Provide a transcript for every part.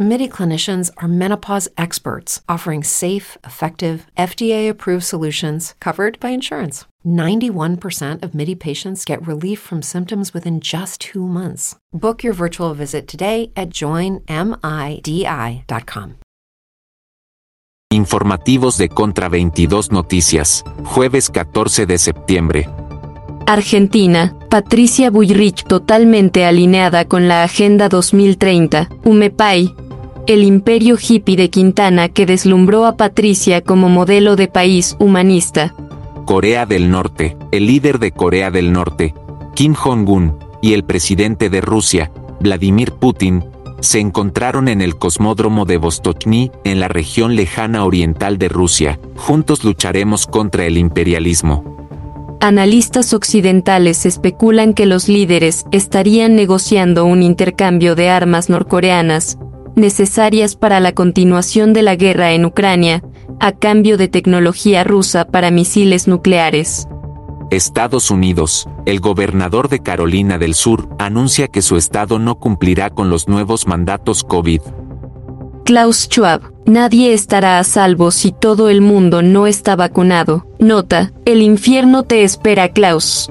MIDI clinicians are menopause experts offering safe, effective, FDA approved solutions covered by insurance. 91% of MIDI patients get relief from symptoms within just two months. Book your virtual visit today at joinmidi.com. Informativos de Contra 22 Noticias, jueves 14 de septiembre. Argentina, Patricia Bullrich totalmente alineada con la Agenda 2030, UMEPAI, el imperio hippie de Quintana que deslumbró a Patricia como modelo de país humanista. Corea del Norte, el líder de Corea del Norte, Kim Jong-un, y el presidente de Rusia, Vladimir Putin, se encontraron en el cosmódromo de Vostochny, en la región lejana oriental de Rusia. Juntos lucharemos contra el imperialismo. Analistas occidentales especulan que los líderes estarían negociando un intercambio de armas norcoreanas, necesarias para la continuación de la guerra en Ucrania, a cambio de tecnología rusa para misiles nucleares. Estados Unidos, el gobernador de Carolina del Sur anuncia que su estado no cumplirá con los nuevos mandatos COVID. Klaus Schwab, nadie estará a salvo si todo el mundo no está vacunado. Nota, el infierno te espera Klaus.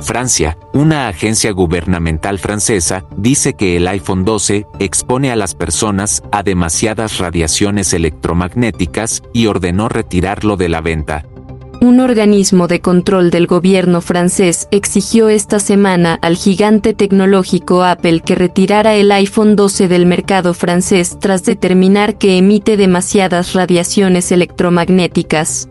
Francia, una agencia gubernamental francesa, dice que el iPhone 12 expone a las personas a demasiadas radiaciones electromagnéticas y ordenó retirarlo de la venta. Un organismo de control del gobierno francés exigió esta semana al gigante tecnológico Apple que retirara el iPhone 12 del mercado francés tras determinar que emite demasiadas radiaciones electromagnéticas.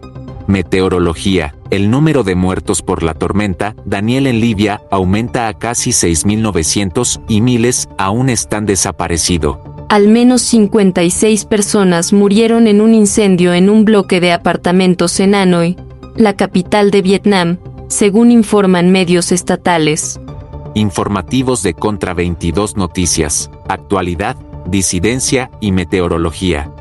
Meteorología. El número de muertos por la tormenta Daniel en Libia aumenta a casi 6.900 y miles aún están desaparecidos. Al menos 56 personas murieron en un incendio en un bloque de apartamentos en Hanoi, la capital de Vietnam, según informan medios estatales. Informativos de Contra 22 Noticias, actualidad, disidencia y meteorología.